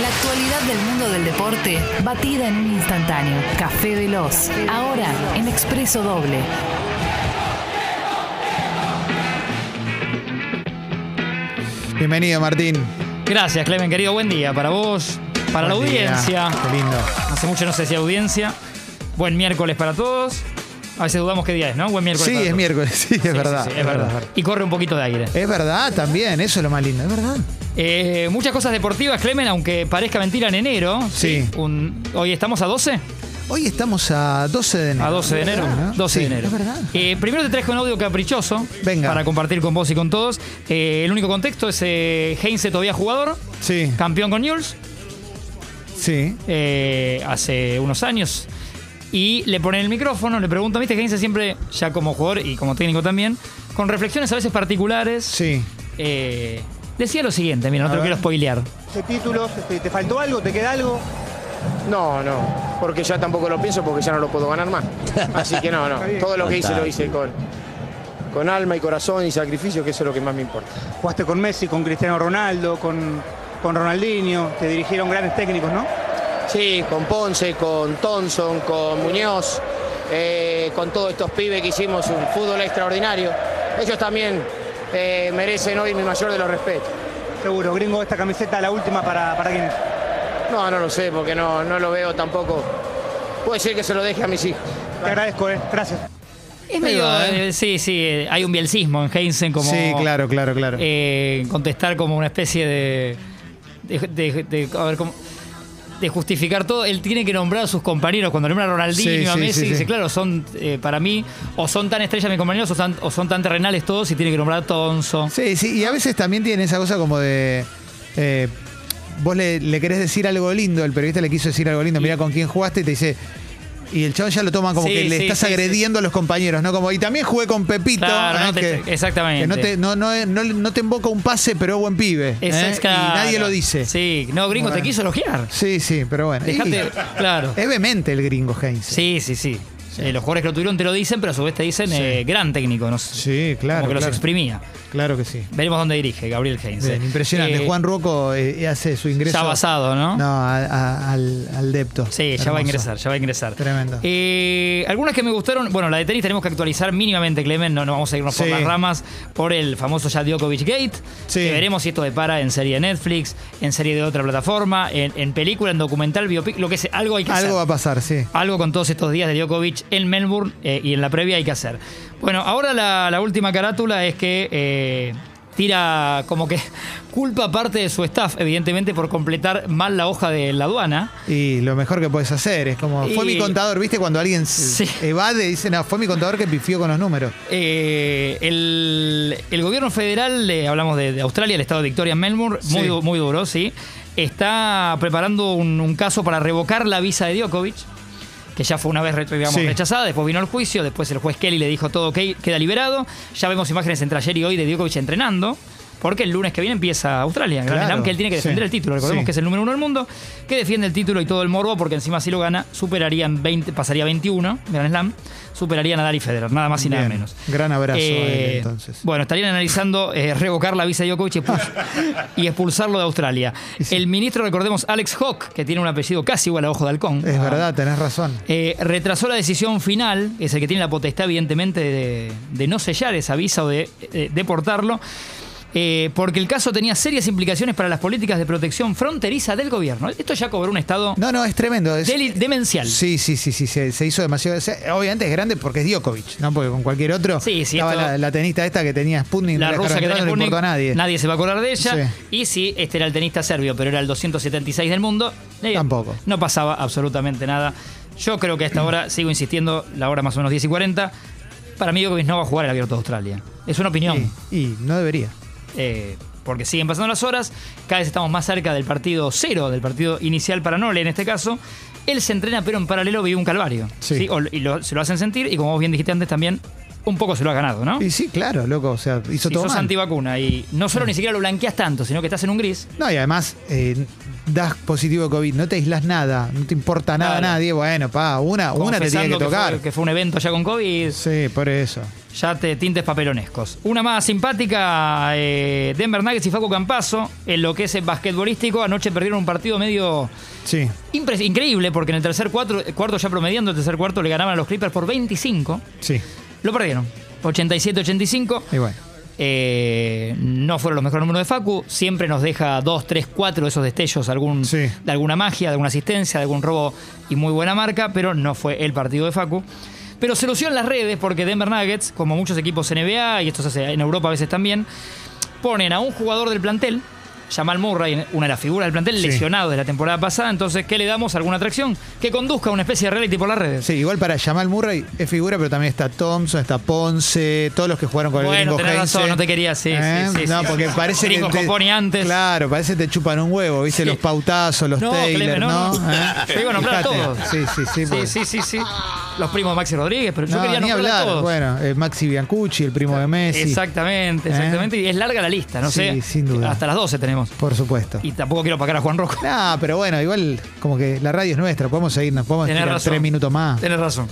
La actualidad del mundo del deporte, batida en un instantáneo. Café Veloz, ahora en Expreso Doble. Bienvenido, Martín. Gracias, Clemen, querido. Buen día para vos, para Buen la día. audiencia. Qué lindo. Hace mucho no se decía audiencia. Buen miércoles para todos. A veces dudamos qué día es, ¿no? Buen miércoles. Sí, es miércoles, sí, es Sí, verdad. sí, sí, es verdad. Y corre un poquito de aire. Es verdad también, eso es lo más lindo, es verdad. Eh, muchas cosas deportivas, Clemen, aunque parezca mentira en enero. Sí. Un- hoy estamos a 12. Hoy estamos a 12 de enero. A 12 de enero. ¿no? 12 de enero. Es verdad. Eh, primero te traje un audio caprichoso Venga. para compartir con vos y con todos. Eh, el único contexto es eh, Heinze todavía jugador, Sí, campeón con Newell's sí. hace unos años. Y le ponen el micrófono, le preguntan, viste, Heinze siempre, ya como jugador y como técnico también, con reflexiones a veces particulares, Sí. eh, decía lo siguiente, mira, no A te lo ver. quiero spoilear. de títulos, este, ¿te faltó algo? ¿Te queda algo? No, no, porque ya tampoco lo pienso porque ya no lo puedo ganar más. Así que no, no. Todo lo que hice lo hice con, con alma y corazón y sacrificio, que eso es lo que más me importa. Jugaste con Messi, con Cristiano Ronaldo, con, con Ronaldinho, te dirigieron grandes técnicos, ¿no? Sí, con Ponce, con Thompson, con Muñoz, eh, con todos estos pibes que hicimos un fútbol extraordinario. Ellos también eh, merecen hoy mi mayor de los respetos. Seguro, gringo, esta camiseta, la última para, para quién es. No, no lo sé, porque no, no lo veo tampoco. Puede ser que se lo deje a mis hijos. Te agradezco, eh. Gracias. Es medio, va, ¿eh? eh, sí, sí, hay un bielcismo en Heinze como... sí, claro, claro, claro. eh, contestar como una especie de. de, de- de- a ver, como- de justificar todo. Él tiene que nombrar a sus compañeros. Cuando nombra a Ronaldinho, Sí, a Messi, sí, dice, claro, son eh, para mí, o son tan estrellas mis compañeros, o, son- o son tan terrenales todos, y tiene que nombrar a Tonso. Sí, sí, y a veces también tiene esa cosa como de. eh, vos le, le querés decir algo lindo, el periodista le quiso decir algo lindo, mira con quién jugaste y te dice. Y el chabón ya lo toma como Sí, que le sí, estás sí, agrediendo a los compañeros, ¿no? Como, y también jugué con Pepito. Claro, ¿eh? no te- que, exactamente. que no te, no, no, no, no te invoca un pase, pero es buen pibe. ¿eh? Es Y claro. nadie lo dice. Sí, no, gringo, te quiso elogiar. Sí, sí, pero bueno. Dejate, Y- claro. Es vehemente el gringo Heinz. Sí, sí, sí. Eh, los jugadores que lo tuvieron te lo dicen, pero a su vez te dicen eh, gran técnico. No sé, Sí, claro. como que los exprimía. Claro que sí. Veremos dónde dirige Gabriel Heinze. Bien, impresionante. Eh, Juan eh, hace su ingreso. Ya basado, ¿no? No, a- a- al, al depto. Sí, ya va a ingresar, ya va a ingresar. Tremendo. Eh, algunas que me gustaron, bueno, la de tenis tenemos que actualizar mínimamente, Clemen, no, no vamos a irnos por las ramas, por el famoso ya Djokovic Gate, Sí. que veremos si esto depara en serie de Netflix, en serie de otra plataforma, en, en película, en documental, biopic, lo que sea, algo hay que Algo va a pasar, sí. Algo con todos estos días de Djokovic en Melbourne eh, y en la previa hay que hacer. Bueno, ahora la, la última carátula es que eh, tira como que culpa parte de su staff, evidentemente, por completar mal la hoja de la aduana. Y lo mejor que puedes hacer es como, fue Y- mi contador, ¿viste? Cuando alguien Sí. evade, dice, no, fue mi contador que pifió con los números. Eh, el, el gobierno federal, eh, hablamos de, de Australia, el estado de Victoria en Melbourne, muy, Sí. du- muy duro, sí, está preparando un, un caso para revocar la visa de Djokovic, que ya fue una vez digamos, Sí. rechazada, después vino el juicio, después el juez Kelly le dijo todo ok, queda liberado, ya vemos imágenes entre ayer y hoy de Djokovic entrenando. Porque el lunes que viene empieza Australia, Grand Claro, Slam, que él tiene que defender sí, el título. Recordemos sí. que es el número uno del mundo, que defiende el título y todo el morbo, porque encima si lo gana, superaría en 20, pasaría 21, Grand Slam, superaría a Nadal y Federer, nada más y nada menos. Gran abrazo a él, Eh, entonces. Bueno, estarían analizando eh, revocar la visa de Djokovic y, expuls- y expulsarlo de Australia. El ministro, recordemos, Alex Hawke, que tiene un apellido casi igual a Ojo de Halcón. Es verdad, tenés razón. eh, retrasó la decisión final, es el que tiene la potestad, evidentemente, de, de no sellar esa visa o de eh, deportarlo, eh, porque el caso tenía serias implicaciones para las políticas de protección fronteriza del gobierno. Esto ya cobró un estado No, no, es tremendo. es- demencial. Sí, sí, sí, sí, se, se hizo demasiado. se- obviamente es grande porque es Djokovic, ¿no? Porque con cualquier otro. Sí, sí, estaba esto- la, la tenista esta que tenía Sputnik, la la rusa que tenía no le Sputnik, importa a nadie. se va a acordar de ella. Sí. Y si este era el tenista serbio, pero era el 276 del mundo, eh, Tampoco. No pasaba absolutamente nada. Yo creo que hasta ahora, sigo insistiendo, la hora más o menos 10 y 40, para mí Djokovic no va a jugar el Abierto de Australia. Es una opinión. Y, y no debería. Eh, porque siguen pasando las horas, cada vez estamos más cerca del partido cero, del partido inicial para Nole en este caso. Él se entrena, pero en paralelo vive un calvario. Sí. O- y lo- se lo hacen sentir, y como vos bien dijiste antes también, un poco se lo ha ganado, ¿no? Y sí, claro, loco. O sea, hizo si todo sos mal. antivacuna y no solo ni siquiera lo blanqueas tanto, sino que estás en un gris. No, y además, eh, das positivo de COVID, no te aislas nada, no te importa nada a nadie, bueno, pa, una, una te tiene que tocar. fue, que fue un evento ya con COVID, Sí, por eso. ya te tintes papelonescos. Una más simpática, eh, Denver Nuggets y Facu Campazo, en lo que es el basquetbolístico, anoche perdieron un partido medio Sí. increíble, porque en el tercer cuarto, cuarto ya promediando, el tercer cuarto le ganaban a los Clippers por 25, Sí. lo perdieron, 87-85. Y bueno. Eh, no fueron los mejores números de Facu. Siempre nos deja 2, 3, 4 de esos destellos algún, Sí. de alguna magia, de alguna asistencia, de algún robo y muy buena marca, pero no fue el partido de Facu. Pero se lució en las redes porque Denver Nuggets, como muchos equipos NBA, y esto se hace en Europa a veces también, ponen a un jugador del plantel, Jamal Murray, una de las figuras del plantel, Sí. lesionado de la temporada pasada. Entonces, ¿qué le damos? ¿Alguna atracción? Que conduzca a una especie de reality por las redes. Sí, igual para Jamal Murray es figura, pero también está Thompson, está Ponce, todos los que jugaron con el Bueno, gringo tenés razón, no te quería, sí, ¿Eh? sí, sí, No, sí. porque parece que. te- antes. Claro, parece que te chupan un huevo, ¿viste? Sí. Los pautazos, los No, Taylor, ¿no? no. ¿Eh? Te digo nombrar a Fíjate. todos. Sí, sí, sí. Sí, sí, sí, sí. Los primos de Maxi Rodríguez, pero yo No, quería ni nombrar a hablar. todos. Bueno, eh, Maxi Biancucci, el primo de Messi. Exactamente, ¿Eh? exactamente. Y es larga la lista, no Sí, sé. sin duda. Hasta las 12 tenemos. Por supuesto. Y tampoco quiero pagar a Juan Rocco. No, pero bueno, igual como que la radio es nuestra, podemos seguirnos, podemos razón. tres minutos más. Tenés razón.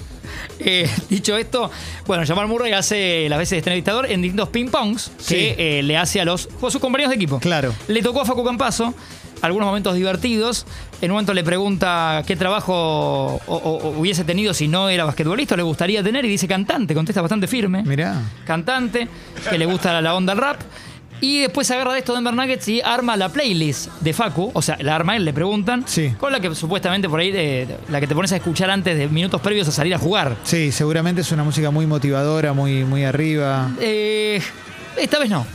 Eh, dicho esto, bueno, Jamal Murray hace las veces de entrevistador en distintos ping-pongs Sí. que le hace a los a sus compañeros de equipo. Claro. Le tocó a Facu Campazo algunos momentos divertidos. En un momento le pregunta qué trabajo o- o- o hubiese tenido si no era basquetbolista, o le gustaría tener, y dice cantante, contesta bastante firme. Mirá. cantante, que le gusta la onda del rap. Y después se agarra de esto Denver Nuggets y arma la playlist de Facu. O sea, la arma él, le preguntan. Sí. Con la que supuestamente por ahí, eh, la que te pones a escuchar antes de minutos previos a salir a jugar. Sí, seguramente es una música muy motivadora, muy, muy arriba. Eh, esta vez no.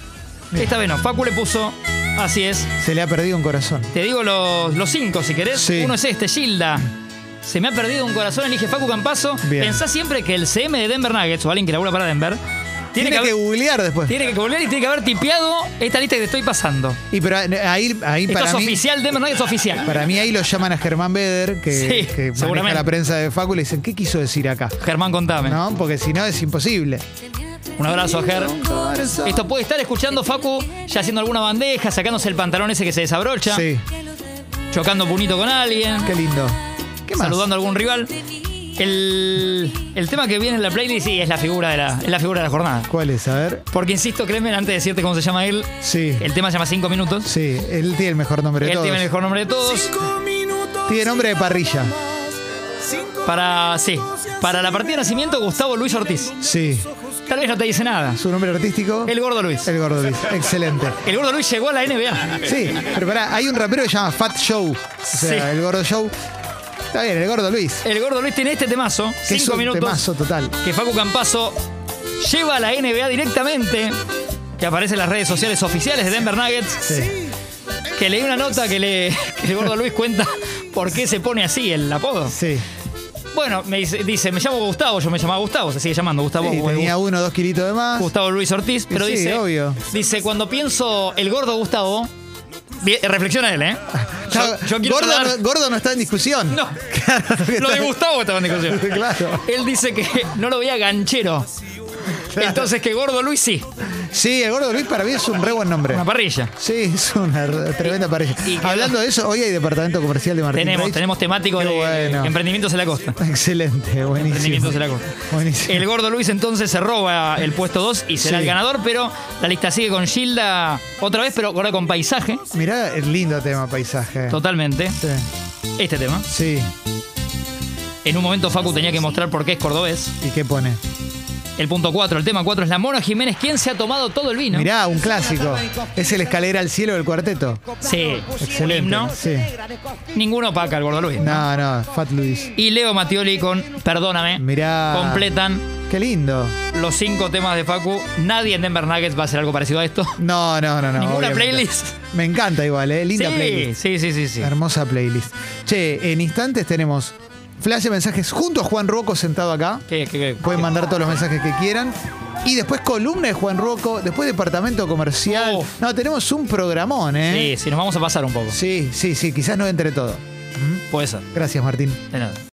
Esta vez no. Facu le puso, así es. Se le ha perdido un corazón. Te digo los, los cinco si querés. Sí. Uno es este, Gilda. Se me ha perdido un corazón, elige Facu Campazo. Pensá siempre que el CM de Denver Nuggets o alguien que labura para Denver tiene, Tiene, que, que, haber, googlear después. tiene que volver y tiene que haber tipeado esta lista que te estoy pasando. Y pero ahí, ahí Esto para es mí. oficial, Denver Nuggets oficial. Para mí ahí lo llaman a Germán Beder, que, Sí, que maneja la prensa de Facu, y le dicen, ¿qué quiso decir acá? Germán, contame. ¿No? Porque si no es imposible. Un abrazo Ger. Esto puede estar escuchando Facu ya haciendo alguna bandeja, sacándose el pantalón ese que se desabrocha, Sí, chocando punito con alguien, qué lindo. ¿Qué más? saludando a algún rival. El, el tema que viene en la playlist sí, es la figura de la, es la figura de la jornada. ¿Cuál es? A ver. Porque insisto, créeme, antes de decirte cómo se llama él, Sí. el tema se llama 5 minutos. Sí, él tiene el mejor nombre de Él todos. tiene el mejor nombre de todos. Tiene nombre de parrilla. Para, sí, para la partida de nacimiento, Gustavo Luis Ortiz. Sí. Tal vez no te dice nada. Su nombre artístico. El gordo Luis. El Gordo Luis. Excelente. El gordo Luis llegó a la NBA. Sí, pero pará, hay un rapero que se llama Fat Show. O sea, Sí. el Gordo Show. Está bien, el Gordo Luis. El gordo Luis tiene este temazo, Que es 5 un minutos. temazo total. que Facu Campazo lleva a la NBA directamente, que aparece en las redes sociales oficiales de Denver Nuggets, Sí. que leí una nota que, le, que el gordo Luis cuenta por qué se pone así el apodo. Sí. Bueno, me dice, dice, me llamo Gustavo, yo me llamaba Gustavo, se sigue llamando Gustavo. Sí, tenía uno dos kilitos de más. Gustavo Luis Ortiz, pero Sí, dice, obvio. dice, cuando pienso el gordo Gustavo, bien, reflexiona él, ¿eh? Yo, yo quiero gordo, hablar- no, gordo no está en discusión. No. Claro Lo de Gustavo estaba en discusión. Claro. Él dice que no lo veía ganchero. Entonces que gordo Luis sí. Sí, el Gordo Luis para mí es un re buen nombre. Una parrilla. Sí, es una re- tremenda parrilla. Y Hablando de eso, hoy hay departamento comercial de Martín Tenemos, Reich. tenemos temático Qué de bueno. emprendimientos en la costa. Excelente, buenísimo. Emprendimientos en la costa. Buenísimo. El gordo Luis entonces se roba el puesto 2 y será Sí. el ganador, pero la lista sigue con Gilda otra vez, pero ahora con paisaje. Mirá el lindo tema, paisaje. Totalmente. Sí. Este tema. Sí. En un momento Facu tenía que mostrar por qué es cordobés. ¿Y qué pone? El punto 4, el tema 4 es la Mona Jiménez, quien se ha tomado todo el vino. Mirá, un clásico. Es el escalera al cielo del cuarteto. Sí, Excelente. himno. Sí. Ninguno opaca al gordo Luis. No, no, Fat Luis. Y Leo Mattioli con Perdóname. Mirá. Completan Qué lindo. los cinco temas de Facu. Nadie en Denver Nuggets va a hacer algo parecido a esto. No, no, no, no. Ninguna obviamente. playlist. Me encanta igual, ¿eh? Linda sí, playlist. sí, sí, sí, sí. Hermosa playlist. Che, en instantes tenemos flash de mensajes junto a Juan Rocco sentado acá. ¿Qué, qué, qué? Pueden mandar todos los mensajes que quieran. Y después columna de Juan Rocco, después departamento comercial. Uf. No, tenemos un programón, ¿eh? Sí, sí, nos vamos a pasar un poco. Sí, sí, sí, quizás no entre todo. Puede ser. Gracias, Martín. De nada.